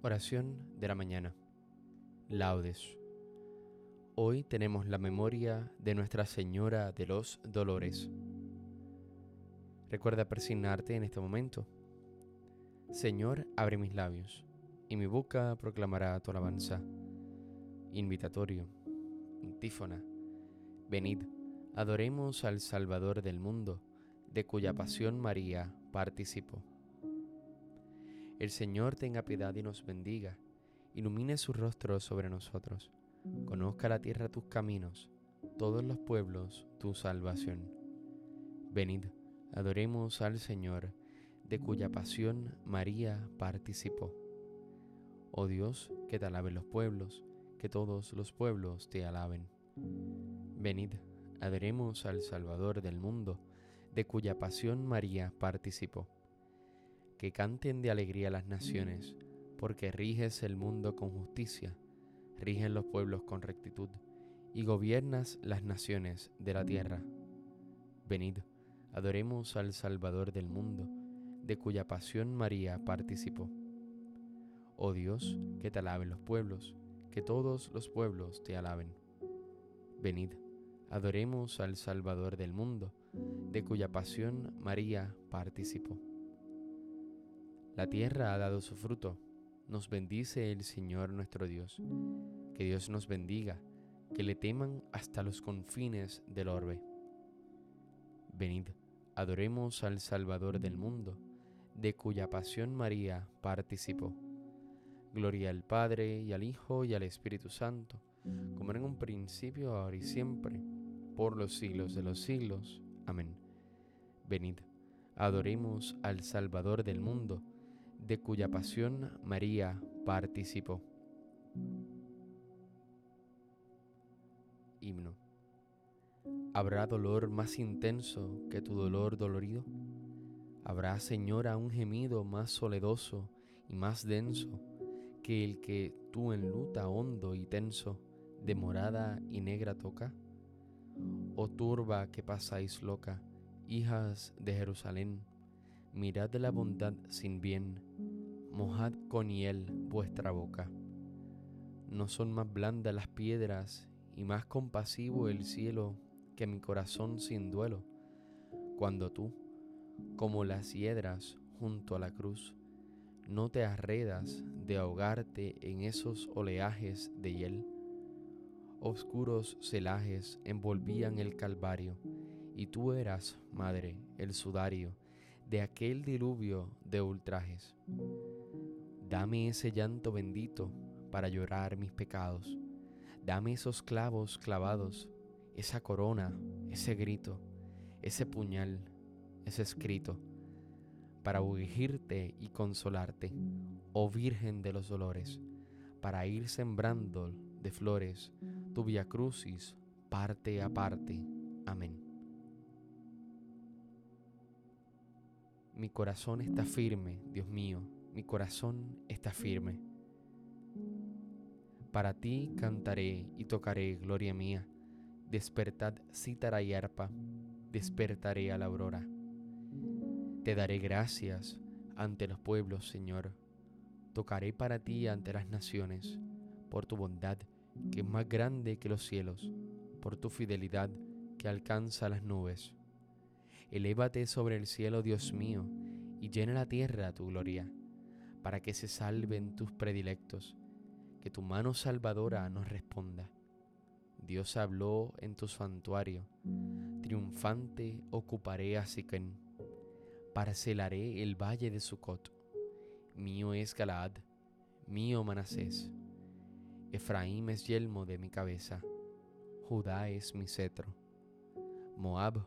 Oración de la mañana. Laudes. Hoy tenemos la memoria de Nuestra Señora de los Dolores. Recuerda persignarte en este momento. Señor, abre mis labios, y mi boca proclamará tu alabanza. Invitatorio. Antífona. Venid, adoremos al Salvador del mundo, de cuya pasión María participó. El Señor tenga piedad y nos bendiga, ilumine su rostro sobre nosotros, conozca la tierra tus caminos, todos los pueblos tu salvación. Venid, adoremos al Señor, de cuya pasión María participó. Oh Dios, que te alaben los pueblos, que todos los pueblos te alaben. Venid, adoremos al Salvador del mundo, de cuya pasión María participó que canten de alegría las naciones, porque riges el mundo con justicia, rigen los pueblos con rectitud, y gobiernas las naciones de la tierra. Venid, adoremos al Salvador del mundo, de cuya pasión María participó. Oh Dios, que te alaben los pueblos, que todos los pueblos te alaben. Venid, adoremos al Salvador del mundo, de cuya pasión María participó. La tierra ha dado su fruto. Nos bendice el Señor nuestro Dios. Que Dios nos bendiga, que le teman hasta los confines del orbe. Venid, adoremos al Salvador del mundo, de cuya pasión María participó. Gloria al Padre y al Hijo y al Espíritu Santo, como en un principio, ahora y siempre, por los siglos de los siglos. Amén. Venid, adoremos al Salvador del mundo, de cuya pasión María participó. Himno. ¿Habrá dolor más intenso que tu dolor dolorido? ¿Habrá, Señora, un gemido más soledoso y más denso que el que tú en luta hondo y tenso de morada y negra toca? Oh turba que pasáis loca, hijas de Jerusalén, mirad la bondad sin bien, mojad con hiel vuestra boca. No son más blandas las piedras y más compasivo el cielo que mi corazón sin duelo, cuando tú, como las hiedras junto a la cruz, no te arredas de ahogarte en esos oleajes de hiel. Oscuros celajes envolvían el Calvario, y tú eras, Madre, el sudario de aquel diluvio de ultrajes. Dame ese llanto bendito para llorar mis pecados. Dame esos clavos clavados, esa corona, ese grito, ese puñal, ese escrito, para ungirte y consolarte, oh Virgen de los dolores, para ir sembrando de flores tu via crucis parte a parte. Amén. Mi corazón está firme, Dios mío, mi corazón está firme. Para ti cantaré y tocaré, gloria mía. Despertad cítara y arpa, despertaré a la aurora. Te daré gracias ante los pueblos, Señor. Tocaré para ti ante las naciones, por tu bondad que es más grande que los cielos, por tu fidelidad que alcanza las nubes. Elévate sobre el cielo, Dios mío, y llena la tierra tu gloria, para que se salven tus predilectos, que tu mano salvadora nos responda. Dios habló en tu santuario, triunfante ocuparé a Siquén, parcelaré el valle de Sucot. Mío es Galaad, mío Manasés. Efraín es yelmo de mi cabeza, Judá es mi cetro. Moab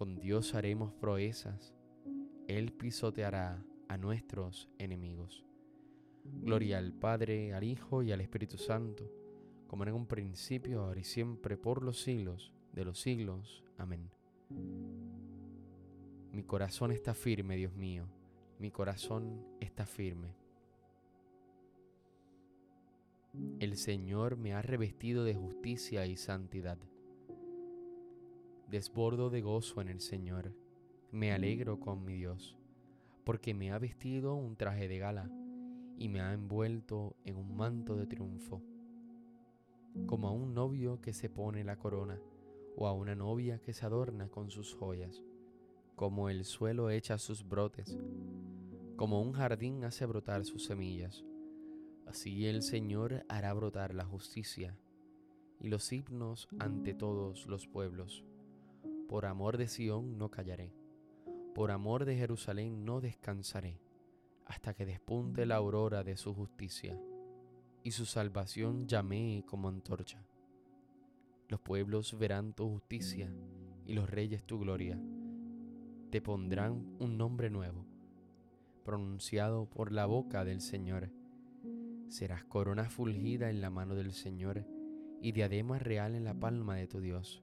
con Dios haremos proezas. Él pisoteará a nuestros enemigos. Gloria al Padre, al Hijo y al Espíritu Santo, como en un principio, ahora y siempre, por los siglos de los siglos. Amén. Mi corazón está firme, Dios mío, mi corazón está firme. El Señor me ha revestido de justicia y santidad. Desbordo de gozo en el Señor, me alegro con mi Dios, porque me ha vestido un traje de gala y me ha envuelto en un manto de triunfo, como a un novio que se pone la corona o a una novia que se adorna con sus joyas, como el suelo echa sus brotes, como un jardín hace brotar sus semillas Así el Señor hará brotar la justicia y los himnos ante todos los pueblos. Por amor de Sión no callaré, por amor de Jerusalén no descansaré, hasta que despunte la aurora de su justicia y su salvación llamee como antorcha. Los pueblos verán tu justicia y los reyes tu gloria. Te pondrán un nombre nuevo, pronunciado por la boca del Señor Serás corona fulgida en la mano del Señor y diadema real en la palma de tu Dios.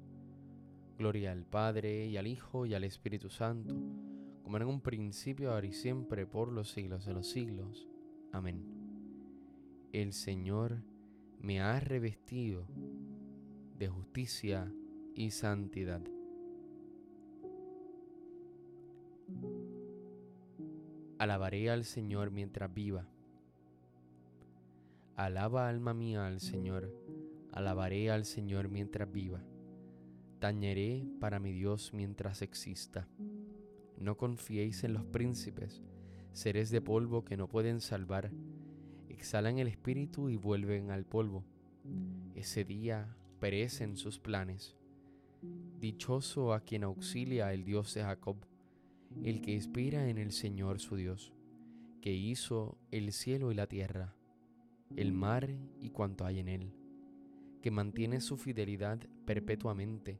Gloria al Padre y al Hijo y al Espíritu Santo, como en un principio, ahora y siempre, por los siglos de los siglos. Amén. El Señor me ha revestido de justicia y santidad. Alabaré al Señor mientras viva Alaba alma mía al Señor, alabaré al Señor mientras viva. Tañeré para mi Dios mientras exista. No confiéis en los príncipes, seres de polvo que no pueden salvar. Exhalan el espíritu y vuelven al polvo. Ese día perecen sus planes. Dichoso a quien auxilia el Dios de Jacob, el que inspira en el Señor su Dios, que hizo el cielo y la tierra el mar y cuanto hay en él, que mantiene su fidelidad perpetuamente,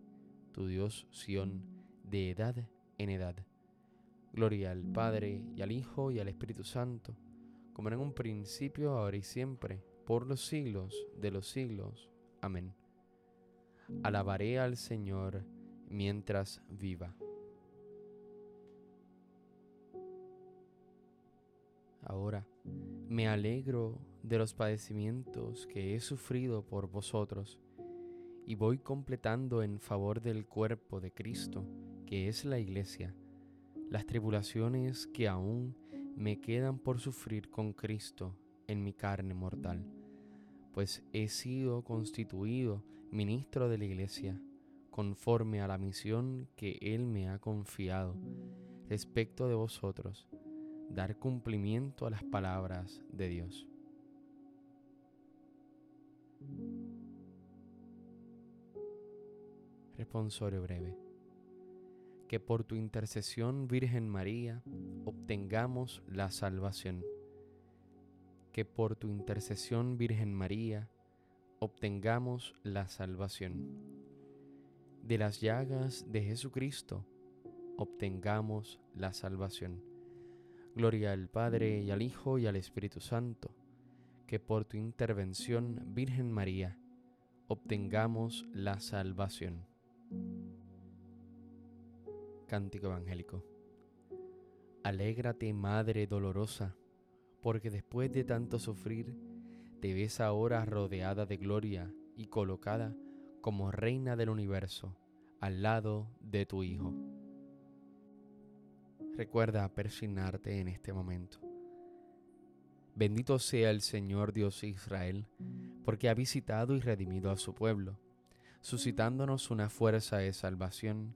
tu Dios Sión, de edad en edad. Gloria al Padre y al Hijo y al Espíritu Santo, como en un principio, ahora y siempre, por los siglos de los siglos. Amén. Alabaré al Señor mientras viva. Ahora me alegro de los padecimientos que he sufrido por vosotros y voy completando en favor del cuerpo de Cristo, que es la iglesia, las tribulaciones que aún me quedan por sufrir con Cristo en mi carne mortal, pues he sido constituido ministro de la iglesia, conforme a la misión que Él me ha confiado respecto de vosotros, dar cumplimiento a las palabras de Dios. Responsorio breve. Que por tu intercesión, Virgen María, obtengamos la salvación. Que por tu intercesión, Virgen María, obtengamos la salvación. De las llagas de Jesucristo, obtengamos la salvación. Gloria al Padre y al Hijo y al Espíritu Santo que por tu intervención, Virgen María, obtengamos la salvación. Cántico Evangélico. Alégrate, Madre dolorosa, porque después de tanto sufrir, te ves ahora rodeada de gloria y colocada como reina del universo al lado de tu Hijo. Recuerda persignarte en este momento. Bendito sea el Señor Dios Israel, porque ha visitado y redimido a su pueblo, suscitándonos una fuerza de salvación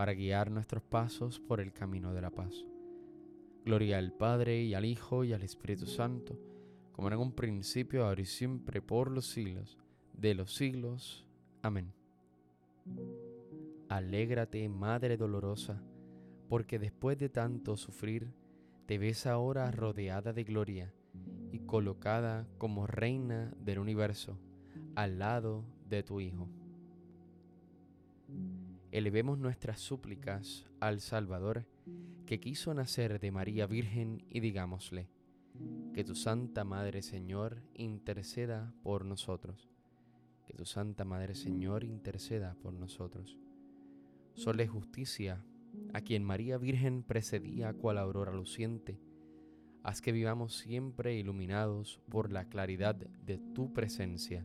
para guiar nuestros pasos por el camino de la paz. Gloria al Padre y al Hijo y al Espíritu Santo, como en un principio, ahora y siempre, por los siglos de los siglos. Amén. Alégrate, Madre dolorosa, porque después de tanto sufrir, te ves ahora rodeada de gloria y colocada como reina del universo al lado de tu Hijo. Elevemos nuestras súplicas al Salvador que quiso nacer de María Virgen y digámosle, que tu Santa Madre Señor interceda por nosotros, que tu Santa Madre Señor interceda por nosotros. Sole justicia, a quien María Virgen precedía cual aurora luciente, haz que vivamos siempre iluminados por la claridad de tu presencia.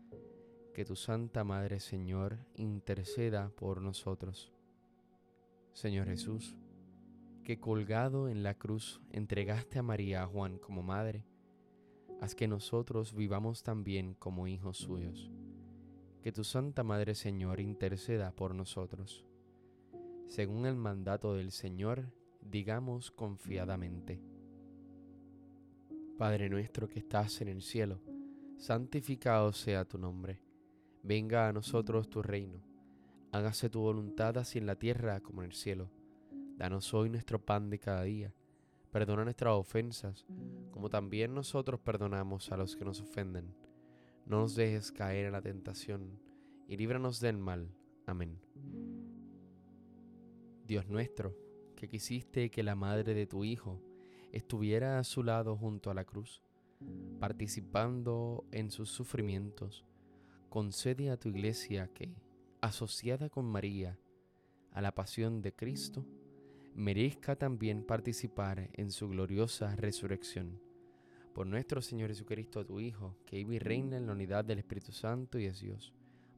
Que tu Santa Madre, Señor, interceda por nosotros. Señor Jesús, que colgado en la cruz entregaste a María a Juan como madre, haz que nosotros vivamos también como hijos suyos. Que tu Santa Madre, Señor, interceda por nosotros. Según el mandato del Señor, digamos confiadamente. Padre nuestro que estás en el cielo, santificado sea tu nombre. Venga a nosotros tu reino. Hágase tu voluntad así en la tierra como en el cielo. Danos hoy nuestro pan de cada día. Perdona nuestras ofensas, como también nosotros perdonamos a los que nos ofenden. No nos dejes caer en la tentación, y líbranos del mal. Amén. Dios nuestro, que quisiste que la madre de tu Hijo, estuviera a su lado junto a la cruz, participando en sus sufrimientos, concede a tu iglesia que, asociada con María a la pasión de Cristo, merezca también participar en su gloriosa resurrección. Por nuestro Señor Jesucristo, tu Hijo, que vive y reina en la unidad del Espíritu Santo y es Dios,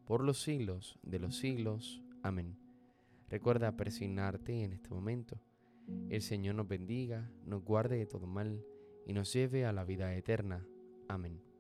por los siglos de los siglos. Amén. Recuerda persignarte en este momento el Señor nos bendiga, nos guarde de todo mal y nos lleve a la vida eterna. Amén.